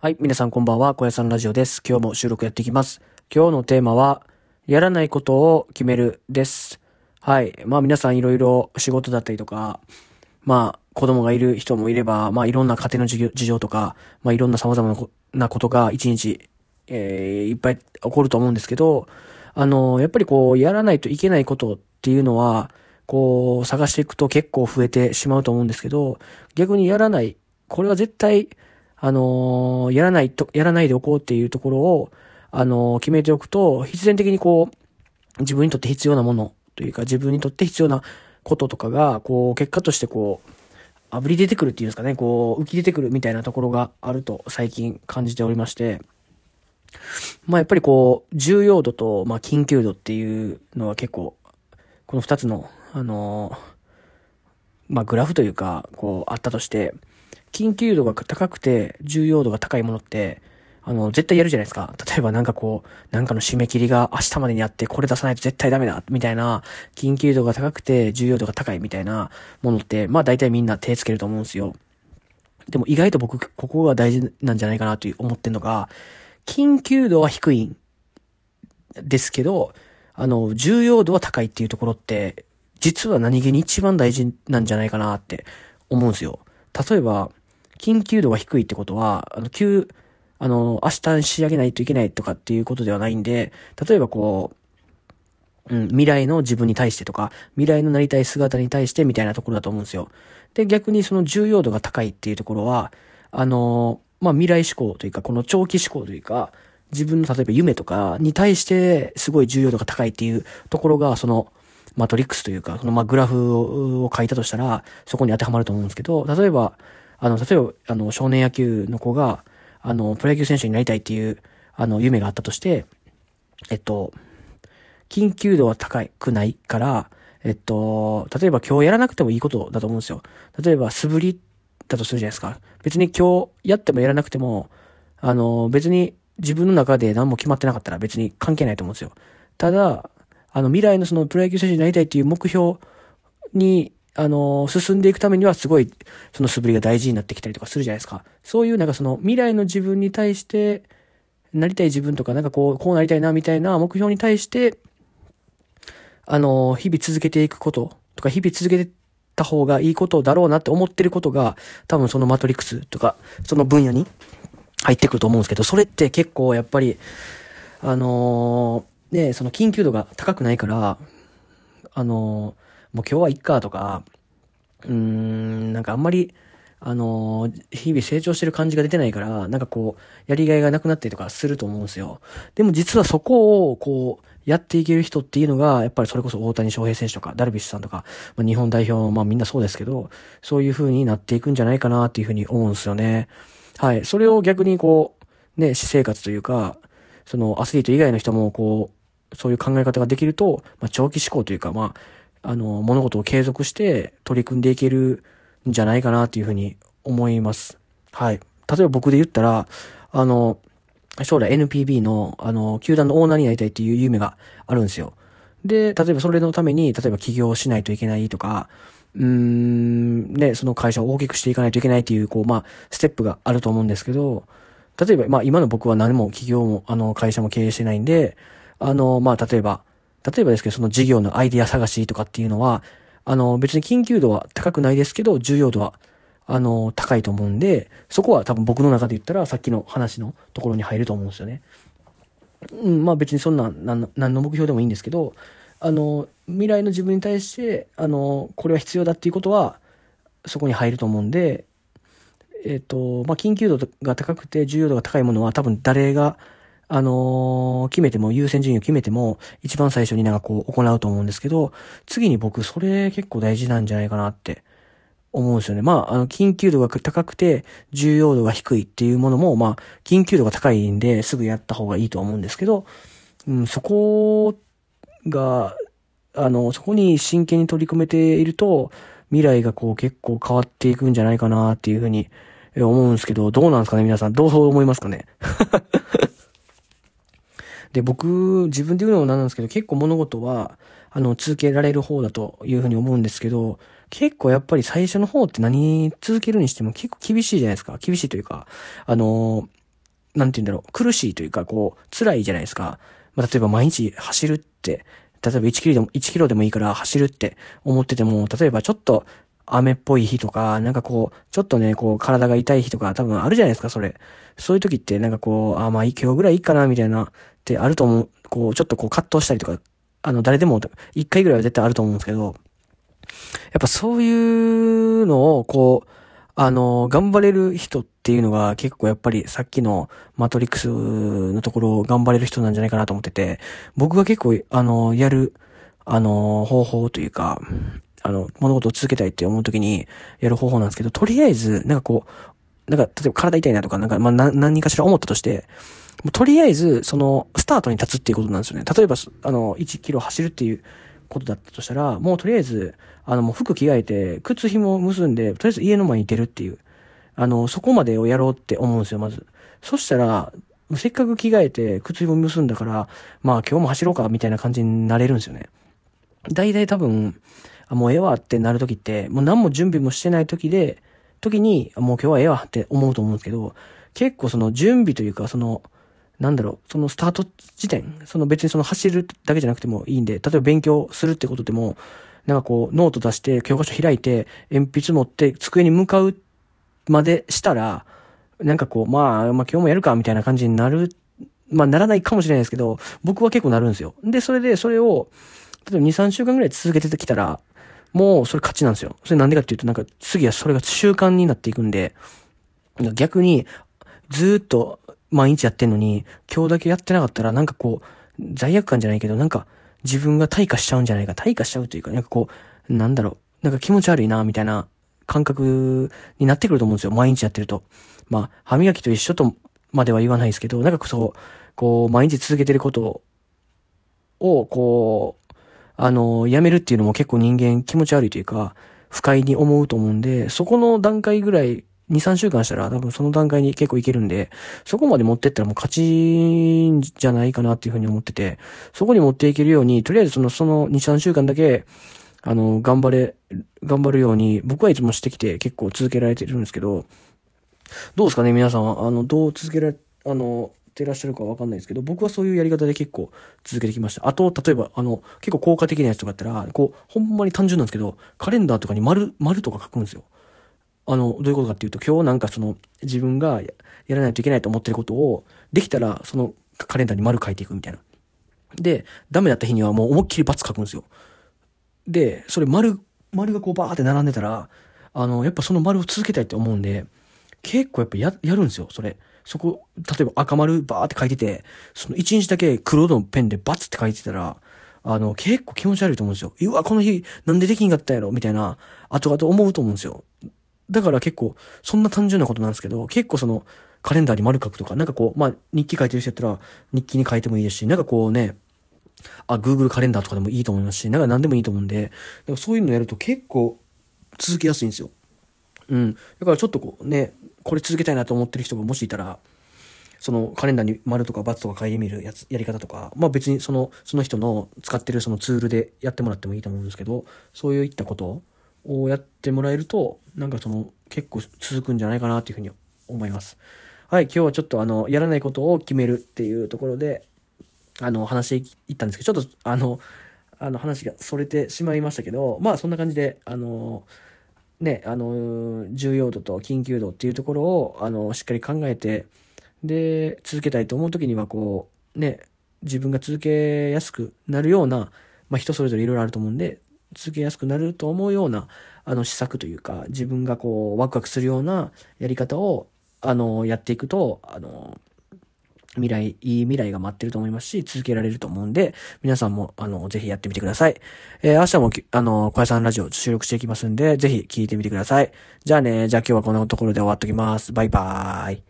はい、皆さんこんばんは、小屋さんラジオです。今日も収録やっていきます。今日のテーマは、やらないことを決めるです。はい。まあ皆さんいろいろ仕事だったりとか、まあ子供がいる人もいれば、まあいろんな家庭の事情とか、まあいろんな様々なこなことが一日、えーいっぱい起こると思うんですけど、あの、やっぱりこう、やらないといけないことっていうのは、こう、探していくと結構増えてしまうと思うんですけど、逆にやらない、これは絶対、あのーやらないと、やらないでおこうっていうところを、あのー決めておくと、必然的にこう、自分にとって必要なものというか、自分にとって必要なこととかが、こう、結果としてこう、あぶり出てくるっていうんですかね、こう、浮き出てくるみたいなところがあると最近感じておりまして、まあやっぱりこう、重要度と、まあ緊急度っていうのは結構、この二つの、あのーまあグラフというか、こう、あったとして、緊急度が高くて重要度が高いものって、あの、絶対やるじゃないですか。例えばなんかこう、なんかの締め切りが明日までにあって、これ出さないと絶対ダメだ、みたいな、緊急度が高くて重要度が高いみたいなものって、まあ大体みんな手つけると思うんですよ。でも意外と僕、ここが大事なんじゃないかなと思ってんのが、緊急度は低いんですけど、あの、重要度は高いっていうところって、実は何気に一番大事なんじゃないかなって思うんですよ。例えば、緊急度が低いってことは、あの、急、あの、明日仕上げないといけないとかっていうことではないんで、例えばこう、うん、未来の自分に対してとか、未来のなりたい姿に対してみたいなところだと思うんですよ。で、逆にその重要度が高いっていうところは、あの、まあ、未来志向というか、この長期志向というか、自分の例えば夢とかに対してすごい重要度が高いっていうところが、その、マトリックスというか、そのまグラフを書いたとしたら、そこに当てはまると思うんですけど、例えば、あの、例えば、あの、少年野球の子が、あの、プロ野球選手になりたいっていう、あの、夢があったとして、えっと、緊急度は高くないから、えっと、例えば今日やらなくてもいいことだと思うんですよ。例えば素振りだとするじゃないですか。別に今日やってもやらなくても、あの、別に自分の中で何も決まってなかったら別に関係ないと思うんですよ。ただ、あの未来のそのプロ野球選手になりたいっていう目標に、あの、進んでいくためにはすごい、その素振りが大事になってきたりとかするじゃないですか。そういうなんかその未来の自分に対して、なりたい自分とか、なんかこう、こうなりたいなみたいな目標に対して、あの、日々続けていくこととか、日々続けてた方がいいことだろうなって思ってることが、多分そのマトリックスとか、その分野に入ってくると思うんですけど、それって結構やっぱり、あのね、その緊急度が高くないから、あのもう今日はいっかとか、うーん、なんかあんまり、あのー日々成長してる感じが出てないから、なんかこう、やりがいがなくなったりとかすると思うんですよ。でも実はそこを、こう、やっていける人っていうのが、やっぱりそれこそ大谷翔平選手とか、ダルビッシュさんとか、まあ、日本代表、まあみんなそうですけど、そういう風になっていくんじゃないかなっていう風に思うんですよね。はい。それを逆にこう、ね、私生活というか、そのアスリート以外の人もこう、そういう考え方ができると、まあ長期思考というか、まあ、あの、物事を継続して取り組んでいけるんじゃないかなっていう風に思います。はい。例えば僕で言ったら、あの、将来 NPB の、あの、球団のオーナーになりたいっていう夢があるんですよ。で、例えばそれのために、例えば起業しないといけないとか、うーん、ね、その会社を大きくしていかないといけないっていう、こう、まあ、ステップがあると思うんですけど、例えば、まあ、今の僕は何も企業も、あの、会社も経営してないんで、あの、まあ、例えば、例えばですけど、その事業のアイデア探しとかっていうのは、あの、別に緊急度は高くないですけど、重要度は、あの、高いと思うんで、そこは多分僕の中で言ったら、さっきの話のところに入ると思うんですよね。うん、まあ別にそんな、なん何の目標でもいいんですけど、あの、未来の自分に対して、あの、これは必要だっていうことは、そこに入ると思うんで、えっ、と、まあ緊急度が高くて重要度が高いものは多分誰が、あのー決めても、優先順位を決めても、一番最初になんかこう行うと思うんですけど、次に僕それ結構大事なんじゃないかなって思うんですよね。まあ、あの、緊急度が高くて、重要度が低いっていうものも、まあ、緊急度が高いんで、すぐやった方がいいと思うんですけど、うん、そこが、あの、そこに真剣に取り組めていると、未来がこう結構変わっていくんじゃないかなっていうふうに思うんですけど、どうなんですかね皆さん。どう思いますかね？で、僕、自分で言うのもなんなんですけど、結構物事は、あの、続けられる方だというふうに思うんですけど、結構やっぱり最初の方って何続けるにしても結構厳しいじゃないですか。厳しいというか、あの、なんて言うんだろう、苦しいというか、こう、辛いじゃないですか。まあ、例えば毎日走るって、例えば1キロでも、1キロでもいいから走るって思ってても、例えばちょっと雨っぽい日とか、なんかこう、ちょっとね、こう、体が痛い日とか多分あるじゃないですか、それ。そういう時って、なんかこう、あ、まあ、今日ぐらいいいかな、みたいな、ってあると思う。こう、ちょっとこう、葛藤したりとか、あの、誰でも、一回ぐらいは絶対あると思うんですけど、やっぱそういうのを、こう、あの、頑張れる人っていうのが結構やっぱりさっきのマトリックスのところを頑張れる人なんじゃないかなと思ってて、僕が結構、あの、やる、あの、方法というか、あの、物事を続けたいって思うときにやる方法なんですけど、とりあえず、なんかこう、なんか、例えば体痛いなとか、なんか、まあ、何かしら思ったとして、とりあえず、その、スタートに立つっていうことなんですよね。例えば、あの、1キロ走るっていうことだったとしたら、もうとりあえず、あの、もう服着替えて、靴紐結んで、とりあえず家の前に出るっていう、あの、そこまでをやろうって思うんですよ、まず。そしたら、せっかく着替えて、靴紐結んだから、まあ今日も走ろうか、みたいな感じになれるんですよね。大体多分、あ、もうええわってなるときって、もう何も準備もしてないときで、時に、もう今日はええわって思うと思うんですけど、結構その準備というか、その、なんだろう、そのスタート時点、その別にその走るだけじゃなくてもいいんで、例えば勉強するってことでも、なんかこう、ノート出して、教科書開いて、鉛筆持って机に向かうまでしたら、なんかこう、まあ、まあ今日もやるか、みたいな感じになる、まあならないかもしれないですけど、僕は結構なるんですよ。で、それで、それを、例えば2、3週間ぐらい続けてきたら、もうそれ勝ちなんですよ。それなんでかっていうと、なんか次はそれが習慣になっていくんで、逆に、ずっと毎日やってんのに、今日だけやってなかったら、なんかこう、罪悪感じゃないけど、なんか、自分が退化しちゃうんじゃないか、退化しちゃうというか、なんかこう、なんだろう、なんか気持ち悪いな、みたいな感覚になってくると思うんですよ。毎日やってると。まあ、歯磨きと一緒とまでは言わないですけど、なんかそう、こう、毎日続けてることを、こう、あの、やめるっていうのも結構人間気持ち悪いというか、不快に思うと思うんで、そこの段階ぐらい2、3週間したら多分その段階に結構いけるんで、そこまで持ってったらもう勝ちんじゃないかなっていうふうに思ってて、そこに持っていけるように、とりあえずその、その2、3週間だけ、あの、頑張れ、頑張るように、僕はいつもしてきて結構続けられてるんですけど、どうですかね皆さんは、あの、どう続けられ、あの、てらっしゃるかわかんないですけど、僕はそういうやり方で結構続けてきました。あと、例えば、あの、結構効果的なやつとかやったら、こう、ほんまに単純なんですけど、カレンダーとかに丸、丸とか書くんですよ。あの、どういうことかっていうと、今日なんかその、自分がやらないといけないと思ってることを、できたら、そのカレンダーに丸書いていくみたいな。で、ダメだった日にはもう思いっきり×書くんですよ。で、それ丸、丸がこうバーって並んでたら、あの、やっぱその丸を続けたいって思うんで、結構やっぱや、やるんですよ、それ。そこ、例えば赤丸バーって書いてて、その1日だけ黒のペンでバツって書いてたら、あの、結構気持ち悪いと思うんですよ。うわ、この日なんでできんかったやろみたいな、後々思うと思うんですよ。だから結構、そんな単純なことなんですけど、結構その、カレンダーに丸書くとか、なんかこう、まあ、日記書いてる人やったら、日記に書いてもいいですし、なんかこうね、あ、Google カレンダーとかでもいいと思いますし、なんか何でもいいと思うんで、だかそういうのやると結構続けやすいんですよ。うん。だからちょっとこうね、これ続けたいなと思ってる人がもしいたら、そのカレンダーに丸とか×とか書いてみるやつ、やり方とか、まあ別にその、その人の使ってるそのツールでやってもらってもいいと思うんですけど、そういったことをやってもらえると、なんかその、結構続くんじゃないかなっていうふうに思います。はい、今日はちょっとあの、やらないことを決めるっていうところで、あの、話していったんですけど、ちょっとあの、あの話がそれてしまいましたけど、まあそんな感じで、あの、ね、あの、重要度と緊急度っていうところを、あの、しっかり考えて、で、続けたいと思う時には、こう、ね、自分が続けやすくなるような、まあ人それぞれいろいろあると思うんで、続けやすくなると思うような、あの、施策というか、自分がこう、ワクワクするようなやり方を、あの、やっていくと、あの、未来、いい未来が待ってると思いますし、続けられると思うんで、皆さんも、あの、ぜひやってみてください。えー、明日も、あの、小屋さんラジオ収録していきますんで、ぜひ聞いてみてください。じゃあね、じゃあ今日はこんなところで終わっときます。バイバーイ。